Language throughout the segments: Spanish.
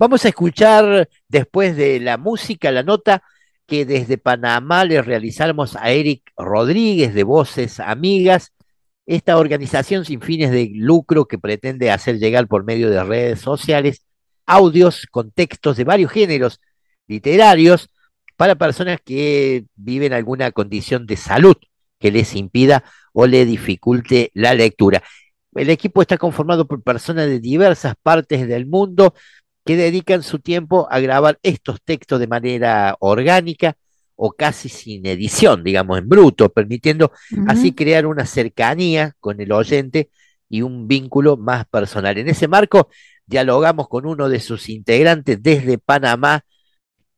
Vamos a escuchar después de la música, la nota que desde Panamá le realizamos a Eric Rodríguez de Voces Amigas, esta organización sin fines de lucro que pretende hacer llegar por medio de redes sociales audios con textos de varios géneros literarios para personas que viven alguna condición de salud que les impida o le dificulte la lectura. El equipo está conformado por personas de diversas partes del mundo que dedican su tiempo a grabar estos textos de manera orgánica o casi sin edición, digamos, en bruto, permitiendo así crear una cercanía con el oyente y un vínculo más personal. En ese marco, dialogamos con uno de sus integrantes desde Panamá,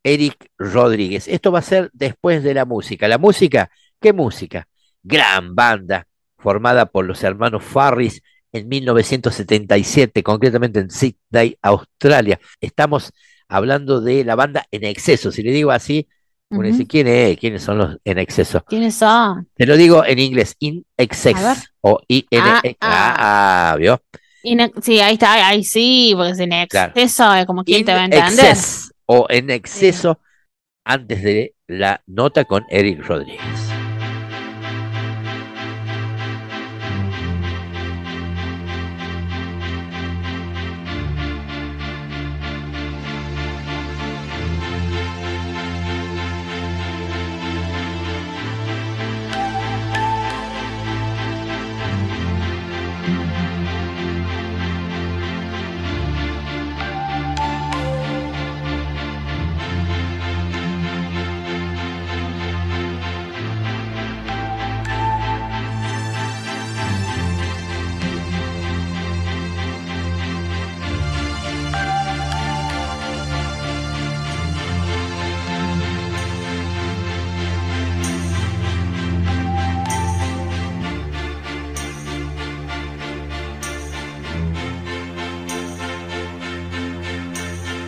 Eric Rodríguez. Esto va a ser después de la música. La música, ¿qué música? Gran banda formada por los hermanos Farris en 1977, concretamente en Sydney, Australia. Estamos hablando de la banda En Exceso. Si le digo así, uno dice, ¿quién es? ¿Quiénes son los En Exceso? ¿Quiénes son? Te lo digo en inglés, In Excess o I N ah, e ah, ah, ¿vio? sí, ahí está, ahí sí, porque es en exceso, como quien te va a entender. o en exceso, antes de la nota con Eric Rodríguez.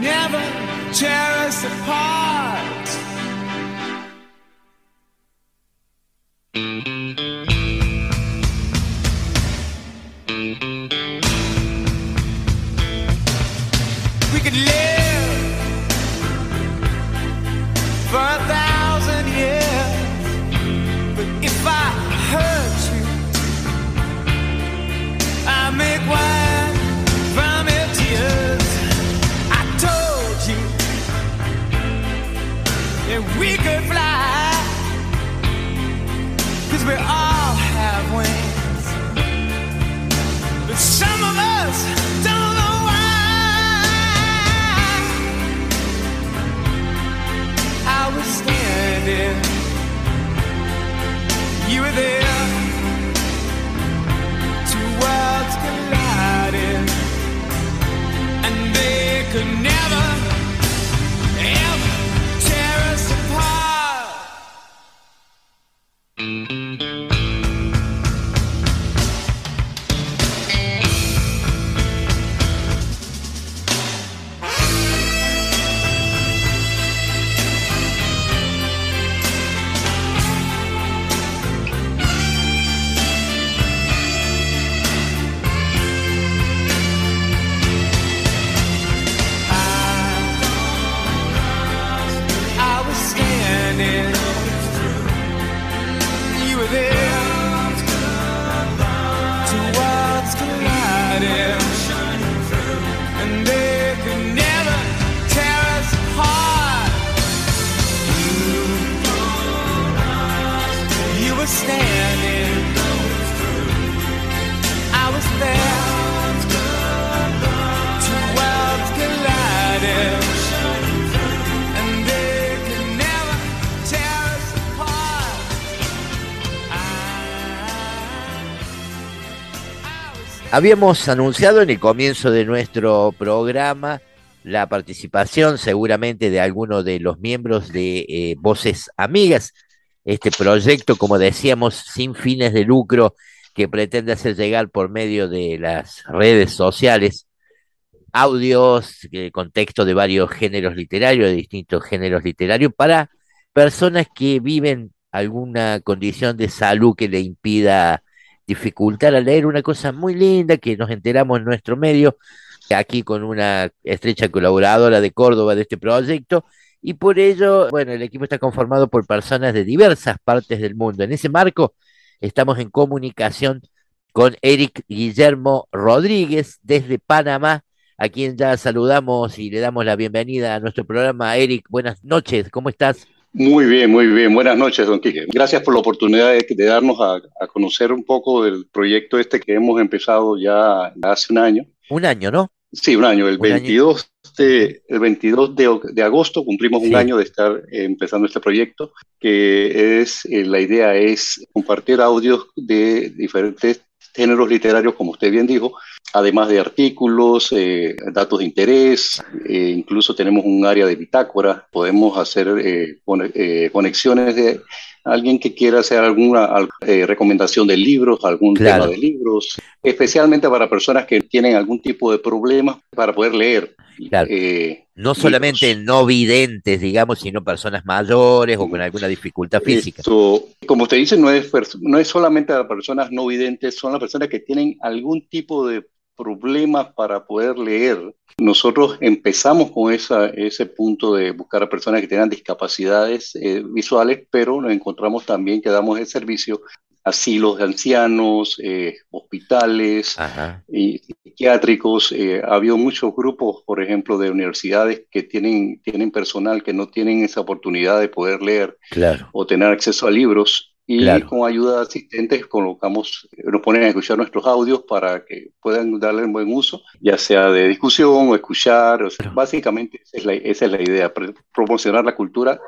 never tear us apart. We could live for a when Habíamos anunciado en el comienzo de nuestro programa la participación seguramente de algunos de los miembros de eh, Voces Amigas, este proyecto, como decíamos, sin fines de lucro que pretende hacer llegar por medio de las redes sociales audios, eh, contexto de varios géneros literarios, de distintos géneros literarios, para personas que viven alguna condición de salud que le impida dificultar a leer una cosa muy linda que nos enteramos en nuestro medio, aquí con una estrecha colaboradora de Córdoba de este proyecto, y por ello, bueno, el equipo está conformado por personas de diversas partes del mundo. En ese marco, estamos en comunicación con Eric Guillermo Rodríguez desde Panamá, a quien ya saludamos y le damos la bienvenida a nuestro programa. Eric, buenas noches, ¿cómo estás? Muy bien, muy bien. Buenas noches, don Quique. Gracias por la oportunidad de, de darnos a, a, conocer un poco del proyecto este que hemos empezado ya hace un año. Un año, ¿no? Sí, un año. El un 22, año. De, el 22 de, de, agosto cumplimos sí. un año de estar eh, empezando este proyecto, que es, eh, la idea es compartir audios de diferentes géneros literarios, como usted bien dijo, además de artículos, eh, datos de interés, eh, incluso tenemos un área de bitácora, podemos hacer eh, conexiones de alguien que quiera hacer alguna recomendación de libros, algún claro. tema de libros, especialmente para personas que tienen algún tipo de problema para poder leer. Claro. no solamente no videntes, digamos, sino personas mayores o con alguna dificultad física. Esto, como usted dice, no es, no es solamente a personas no videntes, son las personas que tienen algún tipo de problemas para poder leer. Nosotros empezamos con esa, ese punto de buscar a personas que tengan discapacidades eh, visuales, pero nos encontramos también que damos el servicio asilos de ancianos, eh, hospitales y psiquiátricos. Eh, ha habido muchos grupos, por ejemplo, de universidades que tienen, tienen personal que no tienen esa oportunidad de poder leer claro. o tener acceso a libros y claro. con ayuda de asistentes colocamos, nos ponen a escuchar nuestros audios para que puedan darle un buen uso, ya sea de discusión o escuchar. O sea, básicamente esa es, la, esa es, la, idea, promocionar la cultura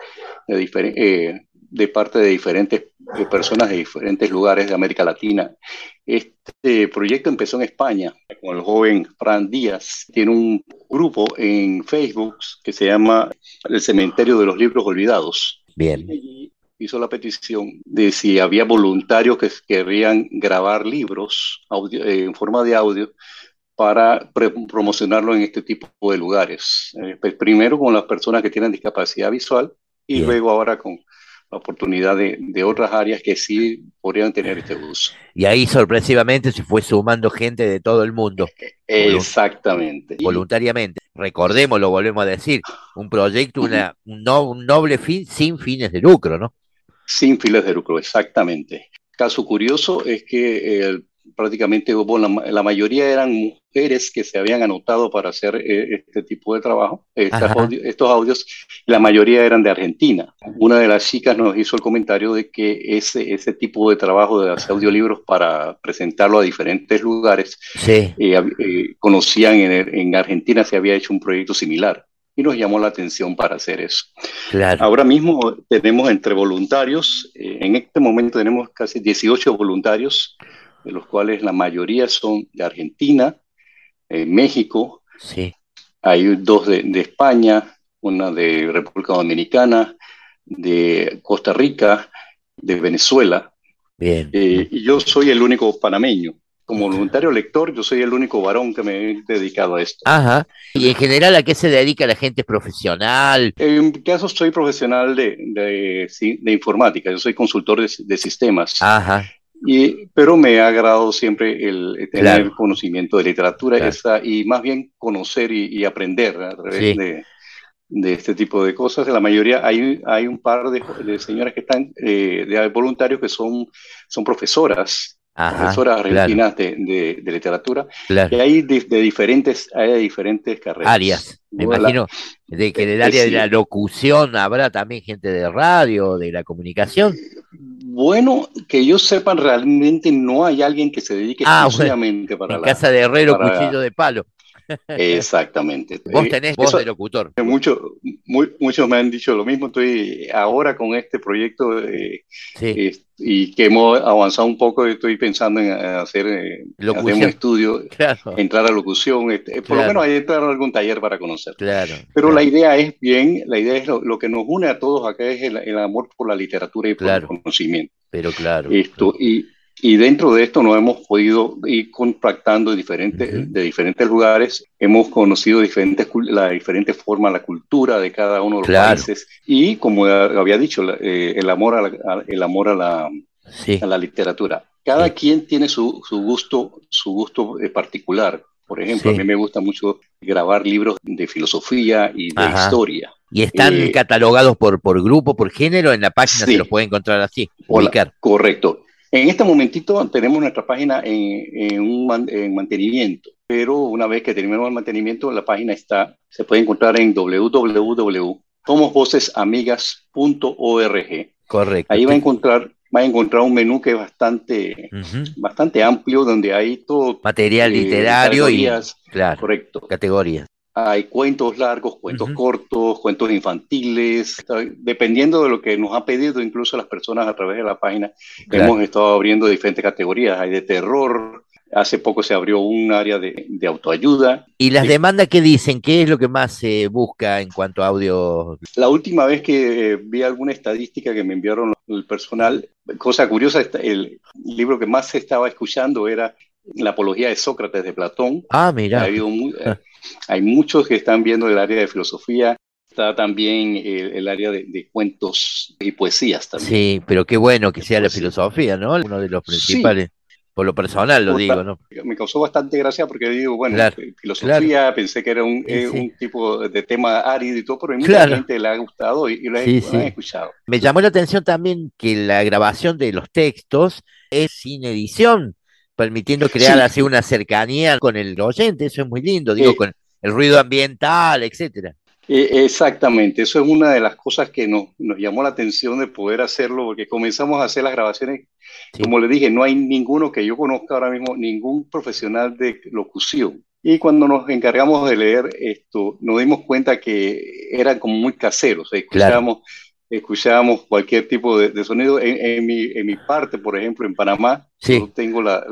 de, eh, de parte de diferentes de personas de diferentes lugares de América Latina. Este proyecto empezó en España con el joven Fran Díaz. Tiene un grupo en Facebook que se llama El Cementerio de los Libros Olvidados. Bien hizo la petición de si había voluntarios que querrían grabar libros audio, eh, en forma de audio para promocionarlo en este tipo de lugares. Eh, pues primero con las personas que tienen discapacidad visual y Bien. luego ahora con la oportunidad de, de, otras áreas que sí podrían tener este uso. Y ahí sorpresivamente se fue sumando gente de todo el mundo. Exactamente. Voluntariamente. Recordemos, lo volvemos a decir, un proyecto, una, un, no, un noble fin sin fines de lucro, ¿no? Sin fines de lucro, exactamente. Caso curioso es que eh, prácticamente hubo la, la, mayoría eran mujeres que se habían anotado para hacer eh, este tipo de trabajo, audio, estos audios, la mayoría eran de Argentina. Una de las chicas nos hizo el comentario de que ese, ese tipo de trabajo de hacer audiolibros para presentarlo a diferentes lugares, sí. eh, conocían en, en Argentina se había hecho un proyecto similar y nos llamó la atención para hacer eso. Claro. Ahora mismo tenemos entre voluntarios, eh, en este momento tenemos casi 18 voluntarios, de los cuales la mayoría son de Argentina, eh, México, sí. hay dos de, de, España, una de República Dominicana, de Costa Rica, de Venezuela. Bien. Eh, y yo soy el único panameño como voluntario lector, yo soy el único varón que me he dedicado a esto. Ajá. ¿Y en general a qué se dedica la gente profesional? En mi caso, soy profesional de, de, de informática, yo soy consultor de, de sistemas. Ajá. Y, pero me ha agradado siempre el, el tener claro. conocimiento de literatura claro. esa, y más bien conocer y, y aprender a través sí. de, de este tipo de cosas. La mayoría, hay, hay un par de, de señoras que están, eh, de voluntarios que son, son profesoras Ajá, profesoras argentinas claro. de, de, literatura, y hay de, diferentes, hay diferentes carreras. Áreas, me imagino, de que en el área de la locución habrá también gente de radio, de la comunicación. Bueno, que yo sepan, realmente no hay alguien que se dedique ah, exclusivamente para en la... casa de herrero, para... cuchillo de palo. Exactamente. Vos tenés voz Eso, de locutor. Mucho, muchos me han dicho lo mismo. Estoy ahora con este proyecto eh, y que hemos avanzado un poco. Estoy pensando en hacer, eh, un estudio, entrar a locución. Este, por lo menos hay entrar a algún taller para conocer. Claro, Pero la idea es bien, la idea es lo, que nos une a todos acá es el, amor por la literatura y por el conocimiento. Pero claro. Esto, y y dentro de esto nos hemos podido ir contactando de diferentes, de diferentes lugares, hemos conocido diferentes, la diferente forma, la cultura de cada uno de los países y como había dicho, eh, el amor a la, el amor a la, a la literatura. Cada quien tiene su, su, gusto, su gusto eh, particular. Por ejemplo, a mí me gusta mucho grabar libros de filosofía y de historia. ¿Y están eh, catalogados por, por grupo, por género? En la página se los puede encontrar así, publicar. correcto. En este momentito tenemos nuestra página en, un mantenimiento, pero una vez que terminemos el mantenimiento, la página está, se puede encontrar en www.somosvocesamigas.org. Correcto. Ahí va a encontrar va a encontrar un menú que es bastante, bastante amplio, donde hay todo material eh, literario y claro, correcto. categorías. Hay cuentos largos, cuentos cortos, cuentos infantiles, dependiendo de lo que nos han pedido incluso las personas a través de la página. Hemos estado abriendo diferentes categorías, hay de terror, hace poco se abrió un área de, autoayuda. ¿Y las demandas qué dicen? ¿Qué es lo que más se busca en cuanto a audio? La última vez que vi alguna estadística que me enviaron el personal, cosa curiosa, el libro que más se estaba escuchando era la apología de Sócrates de Platón. Ah, mira. Ha hay muchos que están viendo el área de filosofía, está también el, área de, cuentos y poesías también. Sí, pero qué bueno que sea la filosofía, ¿no? Uno de los principales. Por lo personal lo digo, ¿no? Me causó bastante gracia porque digo, bueno, eh, filosofía, pensé que era un, eh, un, tipo de tema árido y todo, pero a mucha gente le ha gustado y, lo, he, escuchado. Me llamó la atención también que la grabación de los textos es sin edición permitiendo crear así una cercanía con el oyente, eso es muy lindo, digo, con el ruido ambiental, etcétera. E, exactamente, eso es una de las cosas que nos, nos, llamó la atención de poder hacerlo, porque comenzamos a hacer las grabaciones, como le dije, no hay ninguno que yo conozca ahora mismo, ningún profesional de locución. Y cuando nos encargamos de leer esto, nos dimos cuenta que eran como muy caseros, escuchábamos, escuchábamos cualquier tipo de, sonido. En, mi, en mi parte, por ejemplo, en Panamá, yo, tengo la,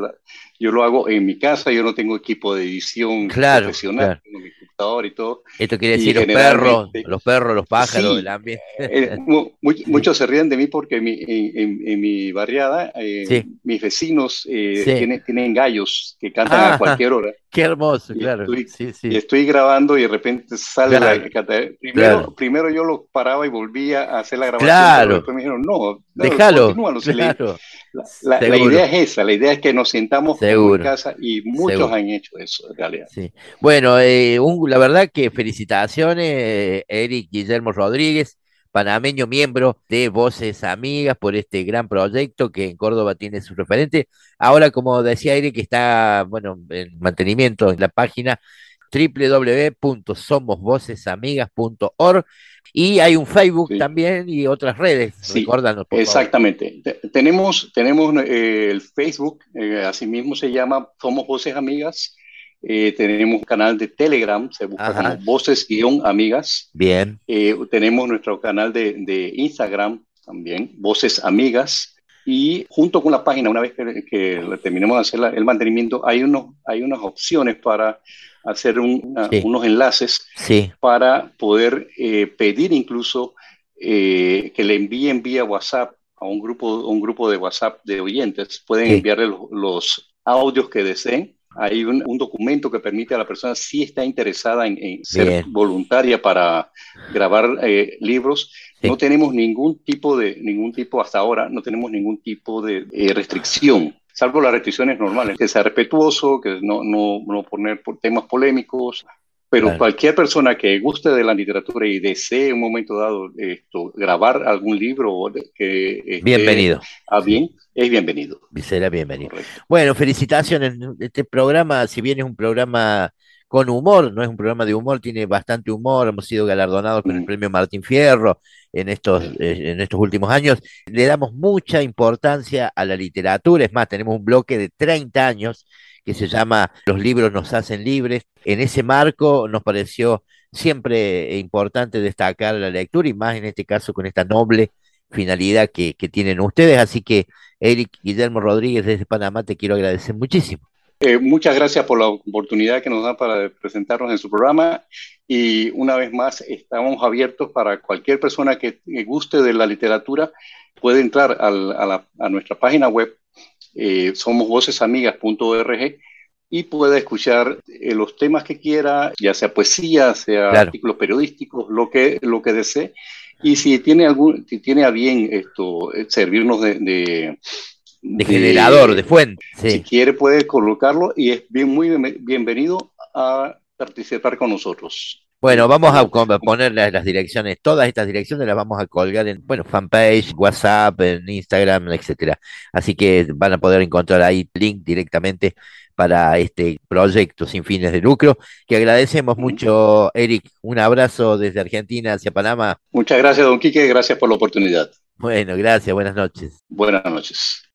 yo lo hago en mi casa, yo no tengo equipo de edición profesional, tengo mi computador y todo. Esto quiere decir los perros, los perros, los pájaros, el ambiente. Eh, muchos se ríen de mí porque en mi, en, mi barriada, eh, mis vecinos eh, tienen, tienen, gallos que cantan a cualquier hora. Qué hermoso, claro. Estoy, Y estoy grabando y de repente sale la primero, primero yo lo paraba y volvía a hacer la grabación. Claro. Después me dijeron, no, déjalo. claro. La, la, idea es esa, la idea es que nos sintamos en casa y muchos han hecho eso en realidad. Sí. Bueno, eh, la verdad que felicitaciones, Eric Guillermo Rodríguez, panameño miembro de Voces Amigas por este gran proyecto que en Córdoba tiene su referente. Ahora, como decía Eric, está bueno en mantenimiento en la página www.somosvocesamigas.org y hay un Facebook también y otras redes. Sí, exactamente. Tenemos, tenemos eh, el Facebook, eh, así mismo se llama Somos Voces Amigas. Eh, tenemos un canal de Telegram, se busca como Voces-Amigas. Bien. tenemos nuestro canal de, de, Instagram también, Voces Amigas. Y junto con la página, una vez que, que terminemos de hacer el mantenimiento, hay, unos, hay unas opciones para hacer unos enlaces para poder eh, pedir incluso eh, que le envíen vía WhatsApp a un grupo, un grupo de WhatsApp de oyentes. Pueden enviarle los, audios que deseen. Hay un, documento que permite a la persona, si está interesada en, ser voluntaria para grabar eh, libros, no tenemos ningún tipo de, ningún tipo hasta ahora, no tenemos ningún tipo de restricción salvo las restricciones normales, que sea respetuoso, que no, no, no poner temas polémicos, pero cualquier persona que guste de la literatura y desee en un momento dado esto, grabar algún libro que bienvenido. a bien, es bienvenido. Será bienvenido. Bueno, felicitaciones. Este programa, si bien es un programa con humor, no es un programa de humor, tiene bastante humor, hemos sido galardonados con el mm. premio Martín Fierro en estos, eh, en estos últimos años, le damos mucha importancia a la literatura, es más, tenemos un bloque de 30 años que se llama Los libros nos hacen libres, en ese marco nos pareció siempre importante destacar la lectura y más en este caso con esta noble finalidad que, que tienen ustedes. Así que, Eric Guillermo Rodríguez desde Panamá, te quiero agradecer muchísimo. Eh, muchas gracias por la oportunidad que nos da para presentarnos en su programa y una vez más estamos abiertos para cualquier persona que guste de la literatura puede entrar a, nuestra página web eh, somosvocesamigas.org y puede escuchar eh, los temas que quiera, ya sea poesía, sea artículos periodísticos, lo que, lo que desee. Y si tiene algún, si tiene a bien esto, eh, servirnos de de, generador, de fuente. Si quiere puede colocarlo y es bien, muy bienvenido a participar con nosotros. Bueno, vamos a poner las, direcciones, todas estas direcciones las vamos a colgar en, bueno, fanpage, WhatsApp, en Instagram, etcétera. Así que van a poder encontrar ahí link directamente para este proyecto sin fines de lucro, que agradecemos mucho, Eric. Un abrazo desde Argentina hacia Panamá. Muchas gracias, don Quique, gracias por la oportunidad. Bueno, gracias, buenas noches. Buenas noches.